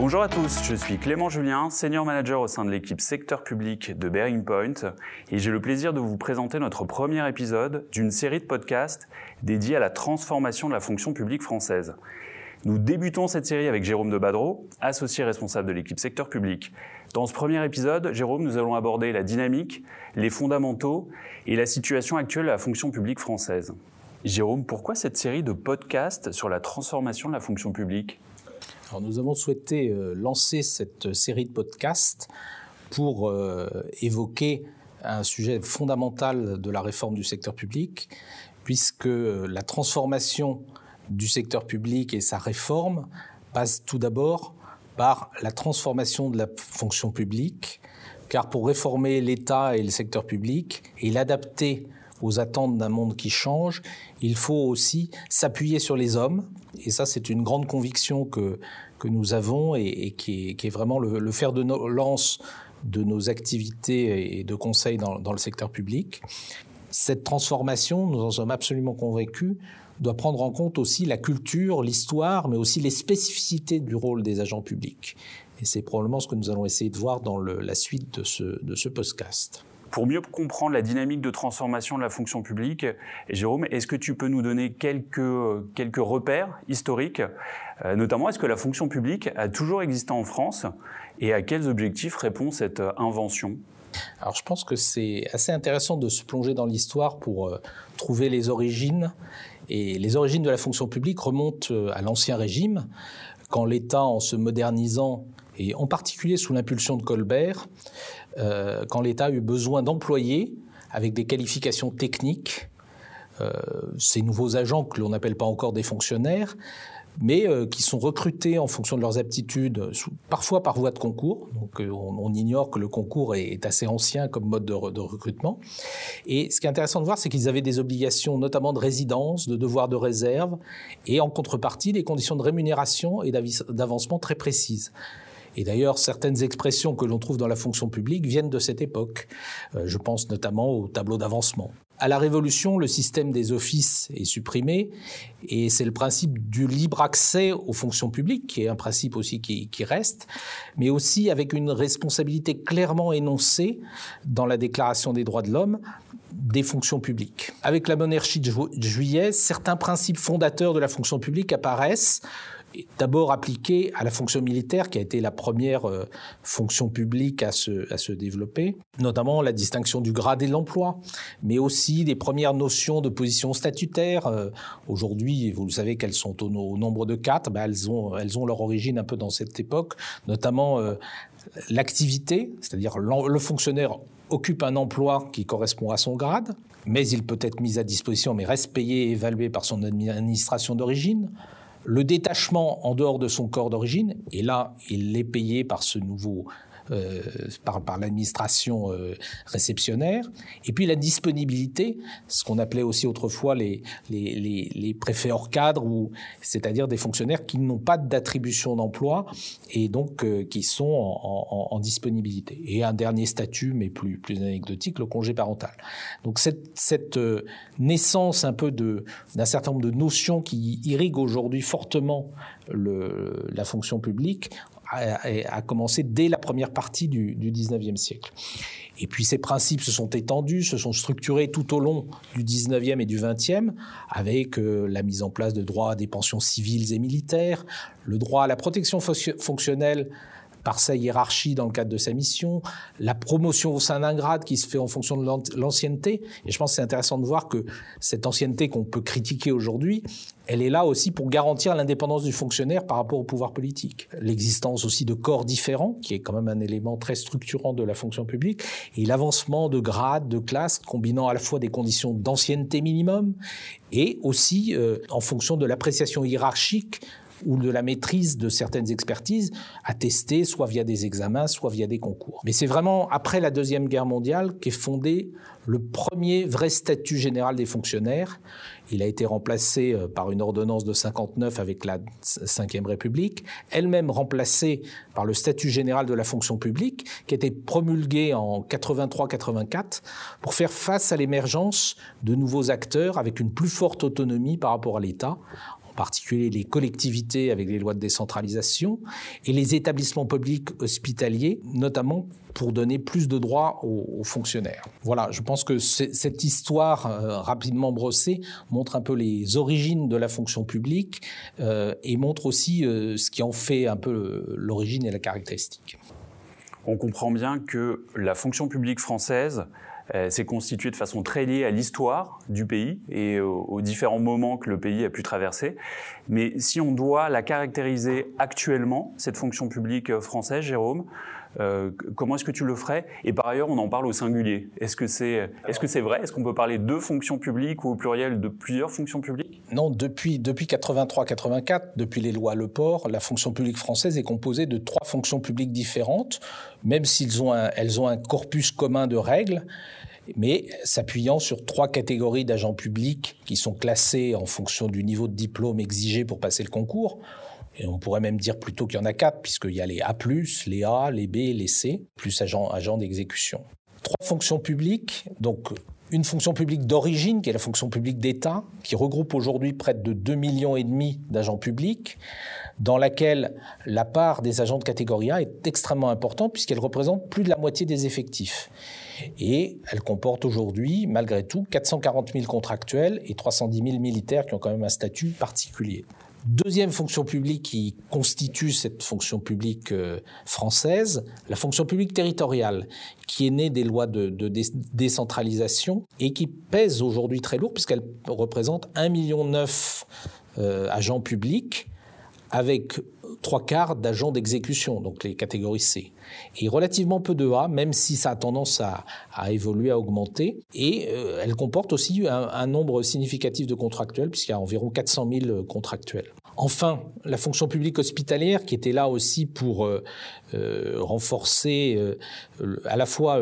Bonjour à tous, je suis Clément Julien, senior manager au sein de l'équipe secteur public de Bearing Point et j'ai le plaisir de vous présenter notre premier épisode d'une série de podcasts dédiés à la transformation de la fonction publique française. Nous débutons cette série avec Jérôme de Badreau, associé responsable de l'équipe secteur public. Dans ce premier épisode, Jérôme, nous allons aborder la dynamique, les fondamentaux et la situation actuelle de la fonction publique française. Jérôme, pourquoi cette série de podcasts sur la transformation de la fonction publique? Alors, Nous avons souhaité euh, lancer cette série de podcasts pour euh, évoquer un sujet fondamental de la réforme du secteur public, puisque la transformation du secteur public et sa réforme passe tout d'abord par la transformation de la fonction publique, car pour réformer l'État et le secteur public et l'adapter aux attentes d'un monde qui change, il faut aussi s'appuyer sur les hommes. Et ça, c'est une grande conviction que, que nous avons et, qui, est, vraiment le, fer de no lance de nos activités et de conseils dans, le secteur public. Cette transformation, nous en sommes absolument convaincus, doit prendre en compte aussi la culture, l'histoire, mais aussi les spécificités du rôle des agents publics. Et c'est probablement ce que nous allons essayer de voir dans la suite de ce, de ce podcast. Pour mieux comprendre la dynamique de transformation de la fonction publique, Jérôme, est-ce que tu peux nous donner quelques, quelques repères historiques euh, Notamment, est-ce que la fonction publique a toujours existé en France et à quels objectifs répond cette invention? Alors je pense que c'est assez intéressant de se plonger dans l'histoire pour euh, trouver les origines. Et les origines de la fonction publique remontent euh, à l'Ancien Régime, quand l'État, en se modernisant, et en particulier sous l'impulsion de Colbert, euh, quand l'État a eu besoin d'employés avec des qualifications techniques, euh, ces nouveaux agents que l'on n'appelle pas encore des fonctionnaires, mais euh, qui sont recrutés en fonction de leurs aptitudes, parfois par voie de concours. Donc on, ignore que le concours est, assez ancien comme mode de, de, recrutement. Et ce qui est intéressant de voir, c'est qu'ils avaient des obligations, notamment de résidence, de devoir de réserve, et en contrepartie des conditions de rémunération et d'avancement très précises. Et d'ailleurs, certaines expressions que l'on trouve dans la fonction publique viennent de cette époque. Euh, je pense notamment au tableau d'avancement. À la Révolution, le système des offices est supprimé et c'est le principe du libre accès aux fonctions publiques, qui est un principe aussi qui, qui, reste, mais aussi avec une responsabilité clairement énoncée dans la Déclaration des droits de l'homme des fonctions publiques. Avec la monarchie de juillet, certains principes fondateurs de la fonction publique apparaissent d'abord appliqué à la fonction militaire, qui a été la première euh, fonction publique à se, à se développer, notamment la distinction du grade et de l'emploi, mais aussi des premières notions de position statutaire. Euh, Aujourd'hui, vous le savez qu'elles sont au, au, nombre de quatre, ben elles, ont, elles ont leur origine un peu dans cette époque, notamment euh, l'activité, c'est-à-dire le fonctionnaire occupe un emploi qui correspond à son grade, mais il peut être mis à disposition, mais reste payé et évalué par son administration d'origine le détachement en dehors de son corps d'origine, et là, il est payé par ce nouveau euh, par, l'administration euh, réceptionnaire, et puis la disponibilité, ce qu'on appelait aussi autrefois les, préfets hors cadre, ou, c'est-à-dire des fonctionnaires qui n'ont pas d'attribution d'emploi et donc euh, qui sont en, disponibilité. Et un dernier statut, mais plus, plus anecdotique, le congé parental. Donc cette, cette naissance un peu d'un certain nombre de notions qui irriguent aujourd'hui fortement la fonction publique a, a, commencé dès la première partie du, du 19e siècle. Et puis ces principes se sont étendus, se sont structurés tout au long du 19e et du 20e, avec euh, la mise en place de droits à des pensions civiles et militaires, le droit à la protection fonctionnelle par sa hiérarchie dans le cadre de sa mission, la promotion au sein d'un grade qui se fait en fonction de l'ancienneté. Et je pense que c'est intéressant de voir que cette ancienneté qu'on peut critiquer aujourd'hui, elle est là aussi pour garantir l'indépendance du fonctionnaire par rapport au pouvoir politique. L'existence aussi de corps différents, qui est quand même un élément très structurant de la fonction publique, et l'avancement de grades, de classes, combinant à la fois des conditions d'ancienneté minimum et aussi euh, en fonction de l'appréciation hiérarchique ou de la maîtrise de certaines expertises attestées soit via des examens, soit via des concours. Mais c'est vraiment après la Deuxième Guerre mondiale qu'est fondé le premier vrai statut général des fonctionnaires. Il a été remplacé euh, par une ordonnance de 59 avec la Ve République, elle-même remplacée par le statut général de la fonction publique, qui a été promulgué en 83-84 pour faire face à l'émergence de nouveaux acteurs avec une plus forte autonomie par rapport à l'État, particulier les collectivités avec les lois de décentralisation, et les établissements publics hospitaliers, notamment pour donner plus de droits aux, fonctionnaires. Voilà, je pense que cette histoire euh, rapidement brossée montre un peu les origines de la fonction publique euh, et montre aussi euh, ce qui en fait un peu l'origine et la caractéristique. On comprend bien que la fonction publique française s'est constituée de façon très liée à l'histoire du pays et aux, différents moments que le pays a pu traverser. Mais si on doit la caractériser actuellement, cette fonction publique française, Jérôme, euh, comment est-ce que tu le ferais? Et par ailleurs, on en parle au singulier. Est-ce que c'est vrai? Est-ce qu'on peut parler de fonctions publiques ou au pluriel de plusieurs fonctions publiques? Non, depuis depuis 83-84, depuis les lois Le Port, la fonction publique française est composée de trois fonctions publiques différentes, même s'ils ont elles ont un corpus commun de règles mais s'appuyant sur trois catégories d'agents publics qui sont classés en fonction du niveau de diplôme exigé pour passer le concours. On pourrait même dire plutôt qu'il y en a quatre, puisqu'il y a les A+, les A, les B, les C, plus agents, agents d'exécution. Trois fonctions publiques, donc une fonction publique d'origine, qui est la fonction publique d'État, qui regroupe aujourd'hui près de 2,5 millions et demi d'agents publics, dans laquelle la part des agents de catégorie A est extrêmement importante, puisqu'elle représente plus de la moitié des effectifs. Et elle comporte aujourd'hui, malgré tout, 440 000 contractuels et 310 000 militaires qui ont quand même un statut particulier. Deuxième fonction publique qui constitue cette fonction publique euh, française, la fonction publique territoriale, qui est née des lois de, décentralisation et qui pèse aujourd'hui très lourd puisqu'elle représente 1,9 million euh, agents publics avec trois quarts d'agents d'exécution, donc les catégories C. Et relativement peu de A, même si ça a tendance à, évoluer, à augmenter. Et euh, elle comporte aussi un nombre significatif de contractuels, puisqu'il y a environ 400 000 contractuels. Enfin, la fonction publique hospitalière qui était là aussi pour euh, euh, renforcer euh, à la fois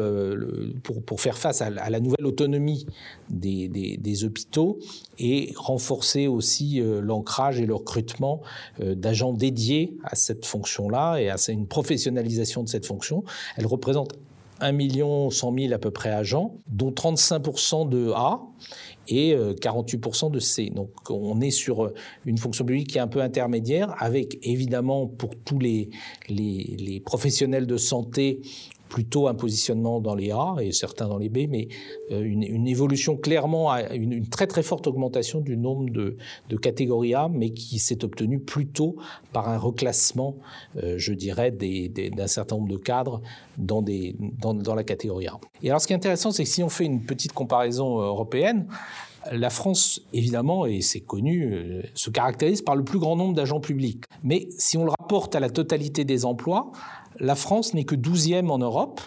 pour, faire face à, la nouvelle autonomie des, hôpitaux et renforcer aussi l'ancrage et le recrutement d'agents dédiés à cette fonction-là et à une professionnalisation de cette fonction. Elle représente 1 million 100 000 à peu près agents, dont 35% de A et 48% euh, de C. Donc on est sur euh, une fonction publique qui est un peu intermédiaire, avec évidemment pour tous les, les, professionnels de santé plutôt un positionnement dans les A et certains dans les B, mais euh, une, évolution clairement, une, très très forte augmentation du nombre de, de catégories A, mais qui s'est obtenue plutôt par un reclassement, je dirais, d'un certain nombre de cadres dans, la catégorie A. Et alors ce qui est intéressant, c'est que si on fait une petite comparaison européenne, la France, évidemment, et c'est connu, euh, se caractérise par le plus grand nombre d'agents publics. Mais si on le rapporte à la totalité des emplois, la France n'est que 12e en Europe,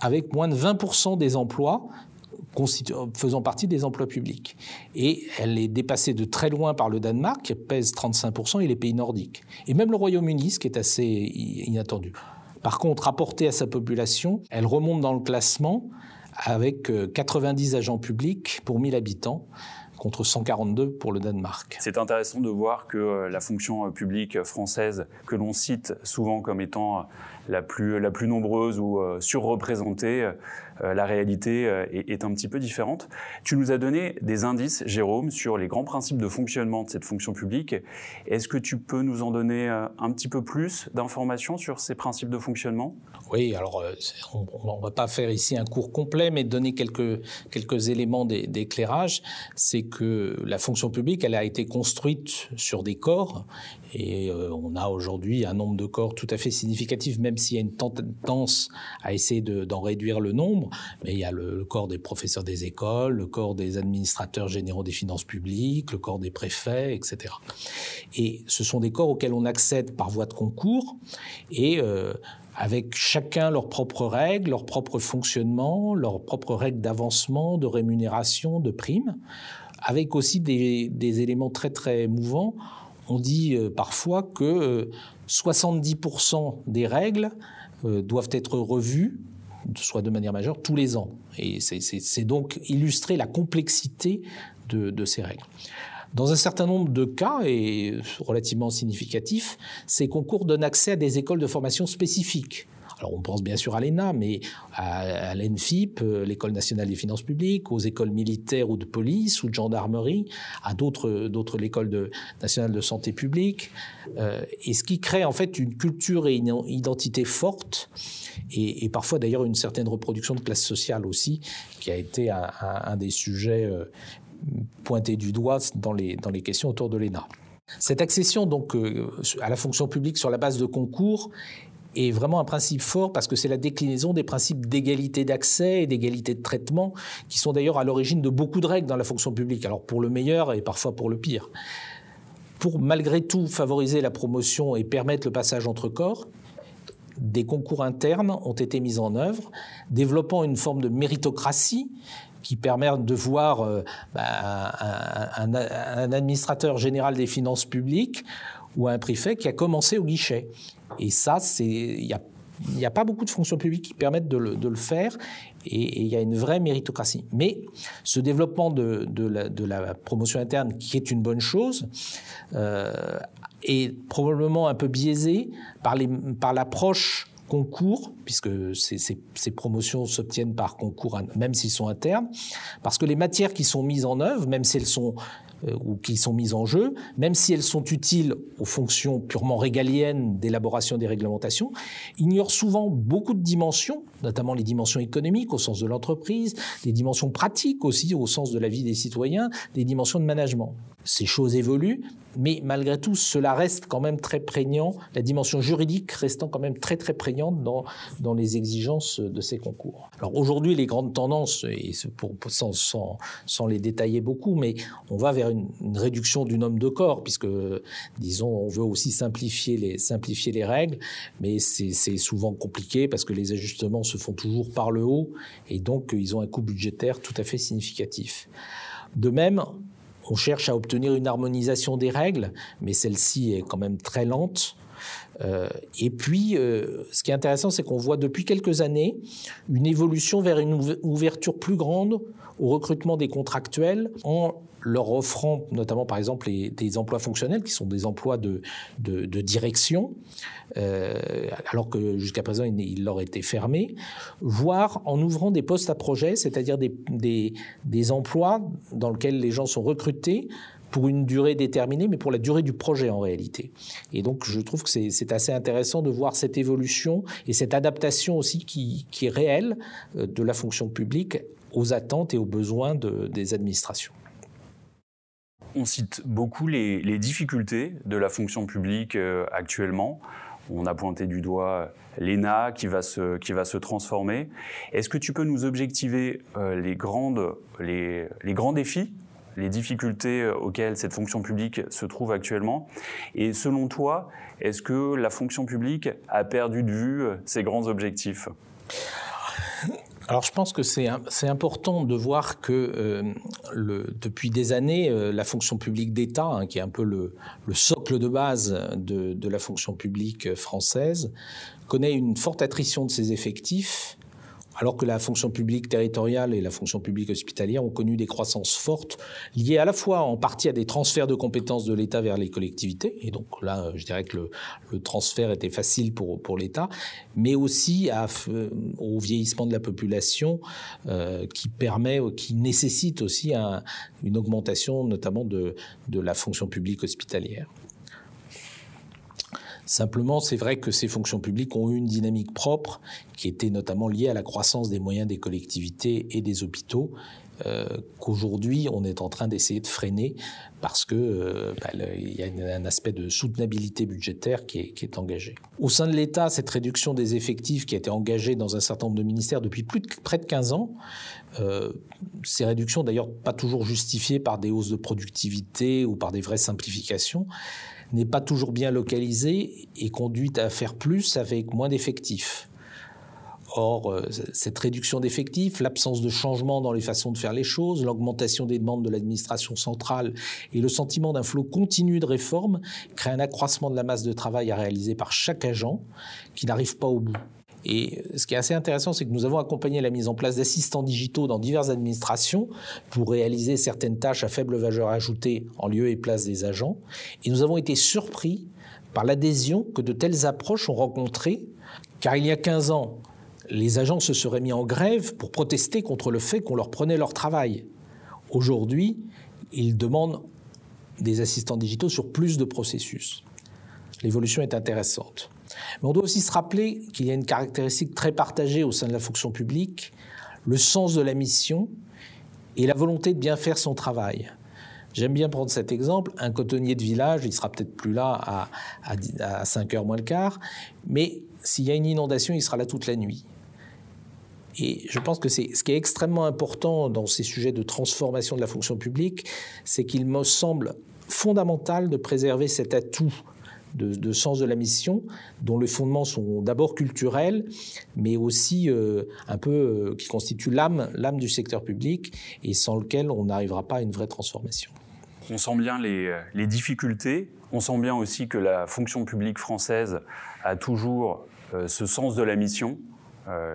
avec moins de 20% des emplois faisant partie des emplois publics. Et elle est dépassée de très loin par le Danemark, qui pèse 35%, et les pays nordiques. Et même le Royaume-Uni, ce qui est assez inattendu. Par contre, rapportée à sa population, elle remonte dans le classement avec 90 euh, agents publics pour 1000 habitants contre 142 pour le Danemark. C'est intéressant de voir que euh, la fonction euh, publique française, que l'on cite souvent comme étant la plus, la plus nombreuse ou surreprésentée, euh, la réalité euh, est, un petit peu différente. Tu nous as donné des indices, Jérôme, sur les grands principes de fonctionnement de cette fonction publique. Est-ce que tu peux nous en donner euh, un petit peu plus d'informations sur ces principes de fonctionnement? Oui, alors on ne va pas faire ici un cours complet, mais donner quelques, quelques éléments d'éclairage. C'est que la fonction publique, elle a été construite sur des corps et on a aujourd'hui un nombre de corps tout à fait significatif, même s'il y a une tendance à essayer d'en réduire le nombre mais il y a le, corps des professeurs des écoles, le corps des administrateurs généraux des finances publiques, le corps des préfets, etc. Et ce sont des corps auxquels on accède par voie de concours et euh, avec chacun leurs propres règles, leur propre fonctionnement, leurs propres règles d'avancement, de rémunération, de primes, avec aussi des, éléments très très mouvants. On dit euh, parfois que 70% euh, des règles doivent être revues soit de manière majeure, tous les ans. Et c'est donc illustrer la complexité de, ces règles. Dans un certain nombre de cas, et relativement significatifs, ces concours donnent accès à des écoles de formation spécifiques. Alors on pense bien sûr à l'ENA, mais à, l'ENFIP, euh, l'École nationale des finances publiques, aux écoles militaires ou de police ou de gendarmerie, à d'autres, d'autres l'école nationale de santé publique, euh, et ce qui crée en fait une culture et une identité forte, et, parfois d'ailleurs une certaine reproduction de classe sociale aussi, qui a été un, des sujets euh, pointés du doigt dans les, dans les questions autour de l'ENA. Cette accession donc à la fonction publique sur la base de concours est vraiment un principe fort parce que c'est la déclinaison des principes d'égalité d'accès et d'égalité de traitement qui sont d'ailleurs à l'origine de beaucoup de règles dans la fonction publique, alors pour le meilleur et parfois pour le pire. Pour malgré tout favoriser la promotion et permettre le passage entre corps, des concours internes ont été mis en œuvre, développant une forme de méritocratie qui permet de voir euh, bah, un, administrateur général des finances publiques ou un préfet qui a commencé au guichet. Et ça, il n'y a, pas beaucoup de fonctions publiques qui permettent de le, faire et il y a une vraie méritocratie. Mais ce développement de, la, promotion interne, qui est une bonne chose, euh, est probablement un peu biaisé par l'approche concours, puisque ces, promotions s'obtiennent par concours, même s'ils sont internes, parce que les matières qui sont mises en œuvre, même si elles sont euh, ou qui sont mises en jeu, même si elles sont utiles aux fonctions purement régaliennes d'élaboration des réglementations, ignorent souvent beaucoup de dimensions, notamment les dimensions économiques au sens de l'entreprise, des dimensions pratiques aussi au sens de la vie des citoyens, des dimensions de management. Ces choses évoluent, mais malgré tout, cela reste quand même très prégnant, la dimension juridique restant quand même très très prégnante dans, dans les exigences de ces concours. Alors aujourd'hui, les grandes tendances, sans, sans, sans, les détailler beaucoup, mais on va vers une, réduction du nombre de corps, puisque, disons, on veut aussi simplifier les, simplifier les règles, mais c'est souvent compliqué parce que les ajustements se font toujours par le haut, et donc ils ont un coût budgétaire tout à fait significatif. De même, on cherche à obtenir une harmonisation des règles, mais celle-ci est quand même très lente. Euh, et puis, euh, ce qui est intéressant, c'est qu'on voit depuis quelques années une évolution vers une ouverture plus grande au recrutement des contractuels en leur offrant notamment par exemple des emplois fonctionnels qui sont des emplois de, de, direction, euh, alors que jusqu'à présent ils, leur étaient fermés, voire en ouvrant des postes à projet, c'est-à-dire des, des, des emplois dans lesquels les gens sont recrutés pour une durée déterminée, mais pour la durée du projet en réalité. Et donc je trouve que c'est assez intéressant de voir cette évolution et cette adaptation aussi qui, qui est réelle euh, de la fonction publique aux attentes et aux besoins de, des administrations. On cite beaucoup les, difficultés de la fonction publique euh, actuellement. On a pointé du doigt l'ENA qui va se, transformer. Est-ce que tu peux nous objectiver euh, les, les grands défis les difficultés euh, auxquelles cette fonction publique se trouve actuellement? Et selon toi, est-ce que la fonction publique a perdu de vue ses grands objectifs? Alors je pense que c'est important de voir que euh, depuis des années, euh, la fonction publique d'État, hein, qui est un peu le, le socle de base de, de, la fonction publique française, connaît une forte attrition de ses effectifs alors que la fonction publique territoriale et la fonction publique hospitalière ont connu des croissances fortes liées à la fois en partie à des transferts de compétences de l'État vers les collectivités, et donc là, je dirais que le, transfert était facile pour, pour l'État, mais aussi au vieillissement de la population euh, qui permet, qui nécessite aussi une augmentation notamment de, de la fonction publique hospitalière. Simplement, c'est vrai que ces fonctions publiques ont eu une dynamique propre qui était notamment liée à la croissance des moyens des collectivités et des hôpitaux. Euh, qu'aujourd'hui on est en train d'essayer de freiner parce que euh, bah, il y a un aspect de soutenabilité budgétaire qui est, qui est engagé. Au sein de l'État, cette réduction des effectifs qui a été engagée dans un certain nombre de ministères depuis plus de près de 15 ans, euh, ces réductions d'ailleurs pas toujours justifiées par des hausses de productivité ou par des vraies simplifications, n'est pas toujours bien localisée et conduit à faire plus avec moins d'effectifs. Or, euh, cette réduction d'effectifs, l'absence de changement dans les façons de faire les choses, l'augmentation des demandes de l'administration centrale et le sentiment d'un flot continu de réformes créent un accroissement de la masse de travail à réaliser par chaque agent qui n'arrive pas au bout. Et ce qui est assez intéressant, c'est que nous avons accompagné la mise en place d'assistants digitaux dans diverses administrations pour réaliser certaines tâches à faible valeur ajoutée en lieu et place des agents. Et nous avons été surpris par l'adhésion que de telles approches ont rencontrées Car il y a 15 ans, les agents se seraient mis en grève pour protester contre le fait qu'on leur prenait leur travail. Aujourd'hui, ils demandent des assistants digitaux sur plus de processus. L'évolution est intéressante. Mais on doit aussi se rappeler qu'il y a une caractéristique très partagée au sein de la fonction publique, le sens de la mission et la volonté de bien faire son travail. J'aime bien prendre cet exemple. Un cotonnier de village, il sera peut-être plus là à, à, 5 heures moins le quart, mais s'il y a une inondation, il sera là toute la nuit. Et je pense que c'est ce qui est extrêmement important dans ces sujets de transformation de la fonction publique, c'est qu'il me semble fondamental de préserver cet atout de, sens de la mission, dont les fondements sont d'abord culturels, mais aussi euh, un peu euh, qui constituent l'âme, l'âme du secteur public, et sans lequel on n'arrivera pas à une vraie transformation. On sent bien les, les, difficultés, on sent bien aussi que la fonction publique française a toujours euh, ce sens de la mission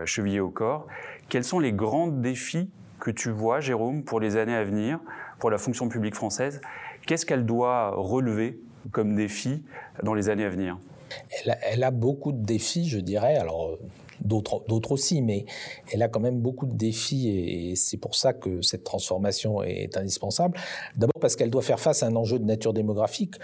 chevillé au corps. Quels sont les grands défis que tu vois, Jérôme, pour les années à venir, pour la fonction publique française? Qu'est-ce qu'elle doit relever comme défi dans les années à venir elle a, beaucoup de défis, je dirais. Alors, euh, d'autres aussi, mais elle a quand même beaucoup de défis et c'est pour ça que cette transformation est indispensable. D'abord parce qu'elle doit faire face à un enjeu de nature démographique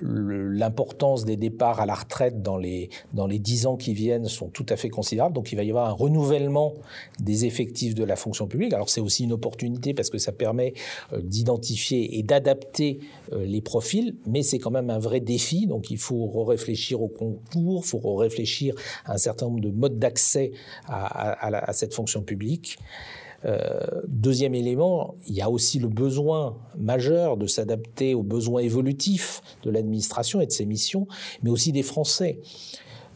l'importance des départs à la retraite dans les, dans les 10 ans qui viennent sont tout à fait considérables. Donc il va y avoir un renouvellement des effectifs de la fonction publique. Alors c'est aussi une opportunité parce que ça permet euh, d'identifier et d'adapter euh, les profils, mais c'est quand même un vrai défi. Donc il faut réfléchir au concours, il faut réfléchir à un certain nombre de modes d'accès à, à cette fonction publique. Euh, deuxième élément, il y a aussi le besoin majeur de s'adapter aux besoins évolutifs de l'administration et de ses missions, mais aussi des Français.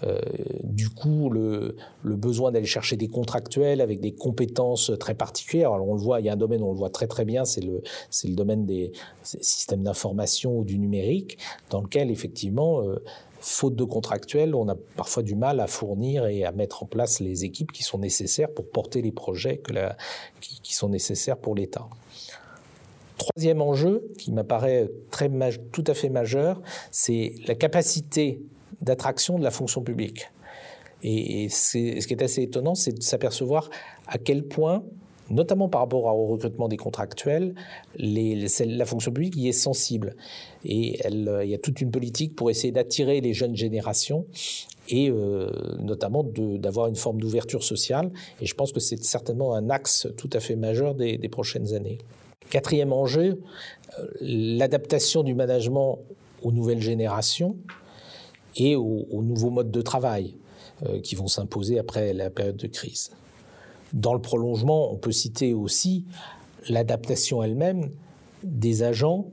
Euh, du coup, le, besoin d'aller chercher des contractuels avec des compétences très particulières. Alors on le voit, il y a un domaine où on le voit très très bien, c'est le, domaine des systèmes d'information ou du numérique, dans lequel effectivement euh, faute de contractuels, on a parfois du mal à fournir et à mettre en place les équipes qui sont nécessaires pour porter les projets qui, sont nécessaires pour l'État. Troisième enjeu, qui m'apparaît très, tout à fait majeur, c'est la capacité d'attraction de la fonction publique. Et, ce qui est assez étonnant, c'est de s'apercevoir à quel point notamment par rapport au recrutement des contractuels, la fonction publique y est sensible. Et euh, il y a toute une politique pour essayer d'attirer les jeunes générations et euh, notamment d'avoir une forme d'ouverture sociale. Et je pense que c'est certainement un axe tout à fait majeur des, prochaines années. Quatrième enjeu, euh, l'adaptation du management aux nouvelles générations et aux, nouveaux modes de travail qui vont s'imposer après la période de crise. Dans le prolongement, on peut citer aussi l'adaptation elle-même des agents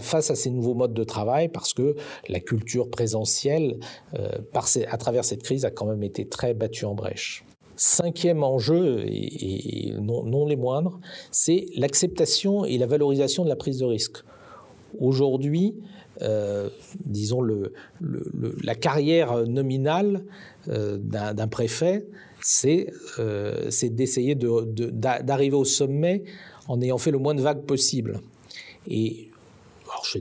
face à ces nouveaux modes de travail, parce que la culture présentielle, euh, à travers cette crise, a quand même été très battue en brèche. Cinquième enjeu, et, non, les moindres, c'est l'acceptation et la valorisation de la prise de risque. Aujourd'hui, disons, le, la carrière nominale euh, d'un préfet euh, c'est d'essayer d'arriver au sommet en ayant fait le moins de vagues possible. Et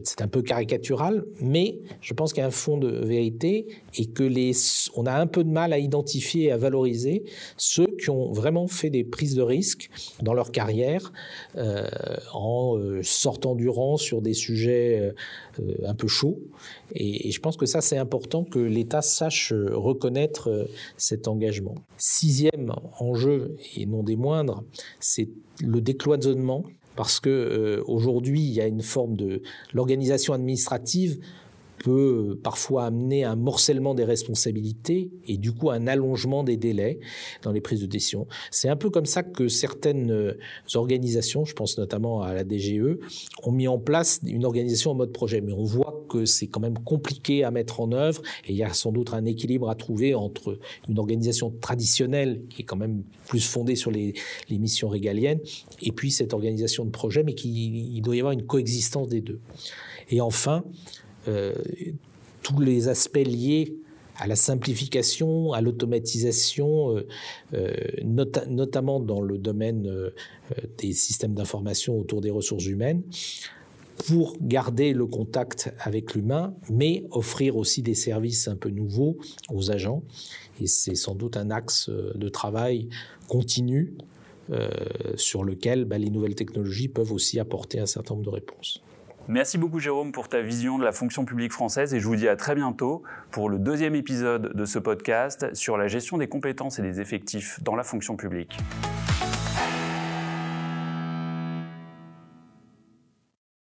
c'est un peu caricatural, mais je pense qu'il y a un fond de vérité et que les, on a un peu de mal à identifier et à valoriser ceux qui ont vraiment fait des prises de risques dans leur carrière euh, en euh, sortant du rang sur des sujets euh, un peu chauds. Et, je pense que ça, c'est important que l'État sache reconnaître cet engagement. Sixième enjeu, et non des moindres, c'est le décloisonnement parce que euh, aujourd'hui il y a une forme de l'organisation administrative peut parfois amener un morcellement des responsabilités et du coup un allongement des délais dans les prises de décision. C'est un peu comme ça que certaines euh, organisations, je pense notamment à la DGE, ont mis en place une organisation en mode projet. Mais on voit que c'est quand même compliqué à mettre en œuvre et il y a sans doute un équilibre à trouver entre une organisation traditionnelle qui est quand même plus fondée sur les, missions régaliennes et puis cette organisation de projet, mais qui il doit y avoir une coexistence des deux. Et enfin, euh, tous les aspects liés à la simplification, à l'automatisation, euh, euh, notamment dans le domaine des systèmes d'information autour des ressources humaines, pour garder le contact avec l'humain, mais offrir aussi des services un peu nouveaux aux agents. Et c'est sans doute un axe de travail continu euh, sur lequel bah, les nouvelles technologies peuvent aussi apporter un certain nombre de réponses. Merci beaucoup Jérôme pour ta vision de la fonction publique française et je vous dis à très bientôt pour le deuxième épisode de ce podcast sur la gestion des compétences et des effectifs dans la fonction publique.